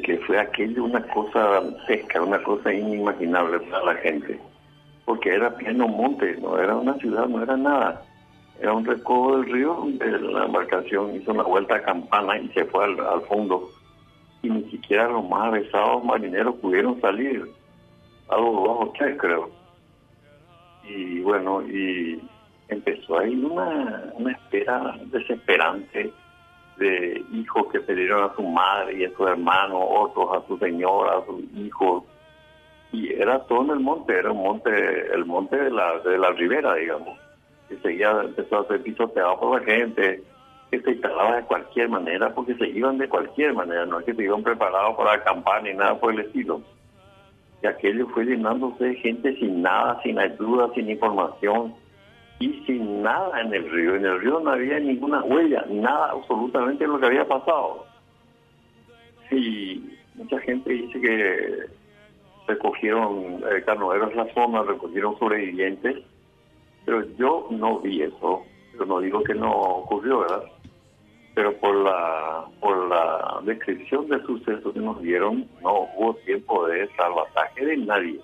que, fue aquello una cosa pesca, una cosa inimaginable para la gente, porque era pleno monte, no era una ciudad, no era nada. Era un recodo del río donde la embarcación hizo una vuelta a campana y se fue al, fondo. Y ni siquiera los más avesados marineros pudieron salir. Algo bajo tres, creo. Y bueno, y empezó ahí una, una espera desesperante de hijos que perdieron a su madre y a su hermano, otros a su señora, a sus hijos. Y era todo en el monte, era un monte, el monte de la, de la ribera, digamos. Que seguía, empezó a ser pisoteado por la gente, que se instalaba de cualquier manera, porque se iban de cualquier manera, no es que se iban preparados para acampar ni nada por el estilo. Y aquello fue llenándose de gente sin nada, sin ayuda, sin información y sin nada en el río. En el río no había ninguna huella, nada absolutamente lo que había pasado. Y mucha gente dice que recogieron eh, la zona, recogieron sobrevivientes, pero yo no vi eso. Yo no digo que no ocurrió, ¿verdad? Pero por la por la descripción del suceso que nos dieron, no hubo tiempo de salvataje de nadie.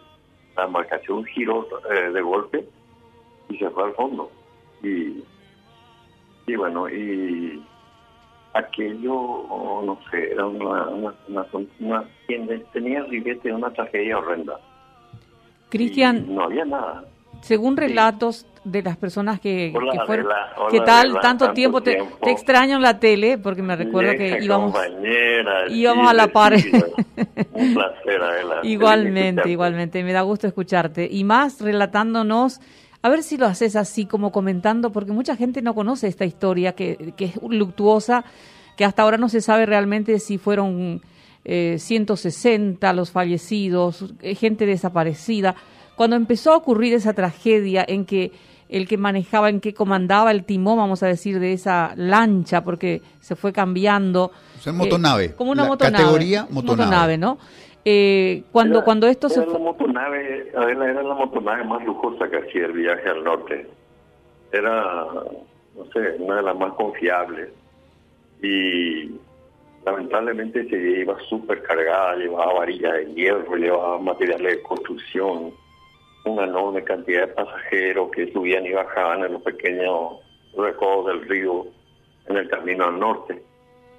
La embarcación giró eh, de golpe y se fue al fondo. Y, y bueno, y aquello, no sé, era una, una, una, tenía ribete una tragedia horrenda. Cristian, no había nada. Según relatos de las personas que, fueron, ¿qué tal? Tanto, tiempo, te, te, extraño en la tele porque me recuerdo que íbamos, íbamos a la par. Un placer, Igualmente, igualmente, me da gusto escucharte. Y más relatándonos a ver si lo haces así como comentando, porque mucha gente no conoce esta historia que, que es luctuosa, que hasta ahora no se sabe realmente si fueron eh, 160 los fallecidos, eh, gente desaparecida. Cuando empezó a ocurrir esa tragedia en que el que manejaba, en que comandaba el timón, vamos a decir, de esa lancha, porque se fue cambiando. O sea, motonave. como una motonave. Categoría motonave. motonave ¿no? Eh, cuando, cuando esto se... La motonave, era la motonave más lujosa que hacía el viaje al norte. Era, no sé, una de las más confiables. Y lamentablemente se iba súper cargada, llevaba varillas de hierro, llevaba materiales de construcción, una enorme cantidad de pasajeros que subían y bajaban en los pequeños recodos del río en el camino al norte.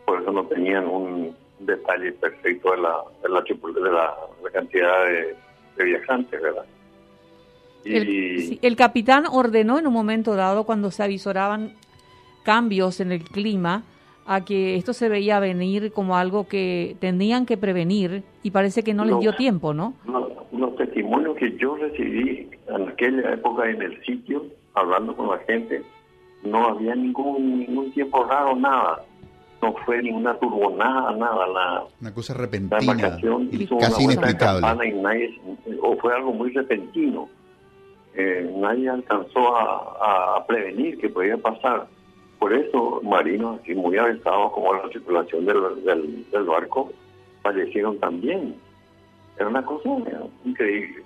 Por eso no tenían un detalle perfecto de la, de la, de la, cantidad de, viajantes, ¿verdad? Y, el, capitán ordenó en un momento dado, cuando se avisoraban cambios en el clima, a que esto se veía venir como algo que tenían que prevenir y parece que no les dio tiempo, ¿no? Los testimonios que yo recibí en aquella época en el sitio, hablando con la gente, no había ningún, ningún tiempo raro, nada no fue ninguna turbonada, nada. La, una cosa repentina, y casi inexplicable. o fue algo muy repentino. Eh, nadie alcanzó a, prevenir que podía pasar. Por eso, marinos así muy avanzados como la tripulación del, del, barco fallecieron también. Era una cosa increíble.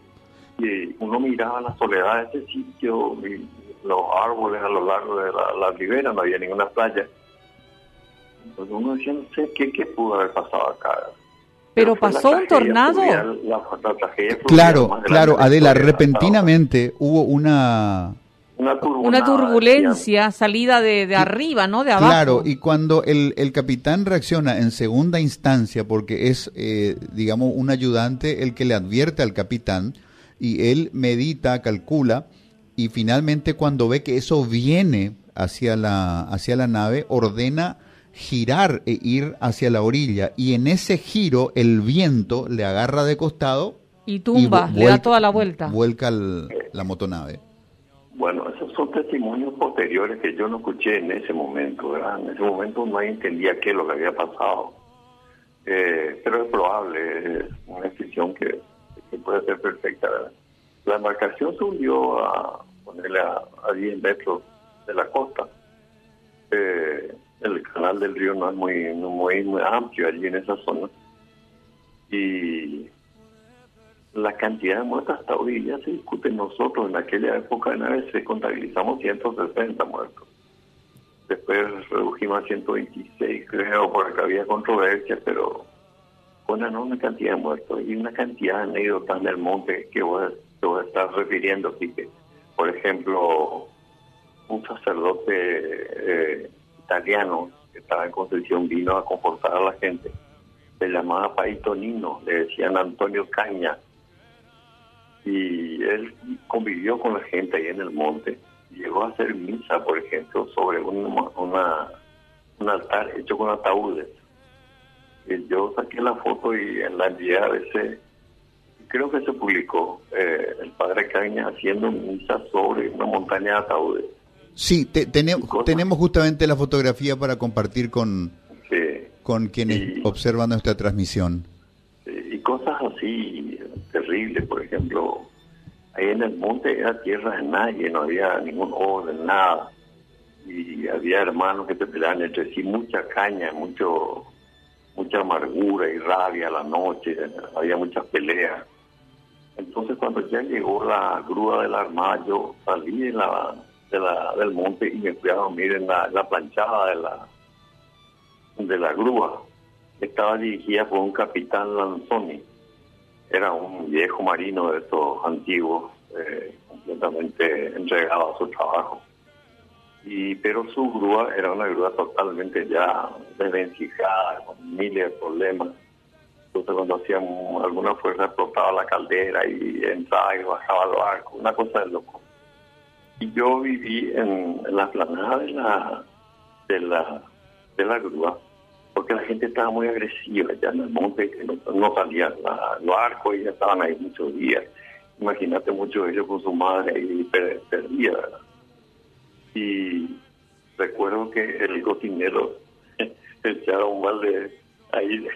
Y uno miraba la soledad de ese sitio, y los árboles a lo largo de la, la ribera, no había ninguna playa pues uno decía, no sé qué, qué pudo haber pasado acá. Pero, pasó un tornado. claro, claro, Adela, repentinamente hubo una... Una, turbulencia salida de, de arriba, ¿no? De abajo. Claro, y cuando el, el capitán reacciona en segunda instancia, porque es, eh, digamos, un ayudante el que le advierte al capitán, y él medita, calcula, y finalmente cuando ve que eso viene hacia la, hacia la nave, ordena girar e ir hacia la orilla y en ese giro el viento le agarra de costado y tumba, le da toda la vuelta. Vuelca la motonave. Bueno, esos son testimonios posteriores que yo no escuché en ese momento, ¿verdad? En ese momento no entendía qué es lo que había pasado. Eh, pero es probable, es una decisión que, puede ser perfecta, ¿verdad? La embarcación se hundió a ponerle a, a 10 metros de la costa. Eh, el canal del río no es muy, muy, muy amplio allí en esa zona. Y la cantidad de muertos hasta hoy ya se discute nosotros. En aquella época naves se contabilizamos 160 muertos. Después redujimos a 126, creo, porque había controversia, pero fue una cantidad de muertos y una cantidad de anécdotas en el monte que vos, te vos estás refiriendo, Pique. Por ejemplo, un sacerdote eh, italiano que estaba en Concepción vino a confortar a la gente. Se llamaba Paito Nino, le decían Antonio Caña. Y él convivió con la gente ahí en el monte. Llegó a hacer misa, por ejemplo, sobre una, un altar hecho con ataúdes. Y yo saqué la foto y en la envié a veces creo que se publicó eh, el padre Caña haciendo misa sobre una montaña de ataúdes. Sí, tenemos, tenemos justamente la fotografía para compartir con, con quienes observan nuestra transmisión. y cosas así terribles, por ejemplo, ahí en el monte era tierra de nadie, no había ningún orden, nada. Y había hermanos que te peleaban entre sí, mucha caña, mucho mucha amargura y rabia a la noche, había muchas peleas. Entonces cuando ya llegó la grúa de la armada, yo salí de la de la, del monte y me fui a dormir en la, planchada de la, de la grúa. Estaba dirigida por un capitán Lanzoni. Era un viejo marino de estos antiguos, eh, completamente entregado a su trabajo. Y, pero su grúa era una grúa totalmente ya desvencijada, con miles de problemas. Entonces cuando hacían alguna fuerza explotaba la caldera y entraba y bajaba los arcos, una cosa de loco. Yo viví en, la planada de la, de la de la grúa, porque la gente estaba muy agresiva ya en el monte, que no, salían los arcos ya estaban ahí muchos días. Imagínate muchos de ellos con su madre ahí perdida, ¿verdad? Y recuerdo que el cocinero echaba un balde ahí.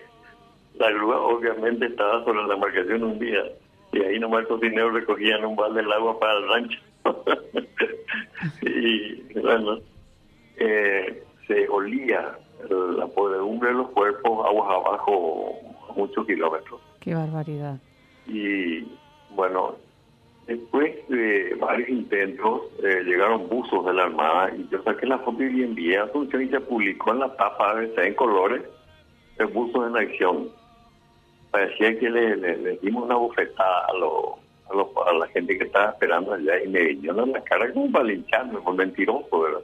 La grúa obviamente estaba sobre la embarcación un día y ahí nomás el cocinero recogían un balde del agua para el rancho. y bueno, eh, se olía la podredumbre de los cuerpos aguas abajo muchos kilómetros. Qué barbaridad. Y bueno, después de varios intentos eh, llegaron buzos de la Armada y yo saqué la foto y le envié a Asunción y se publicó en la tapa ABC en colores de buzos en acción. Parecía que le, le dimos una bofetada a los a, la gente que estaba esperando allá y me vinieron a la cara como para lincharme por mentiroso, ¿verdad?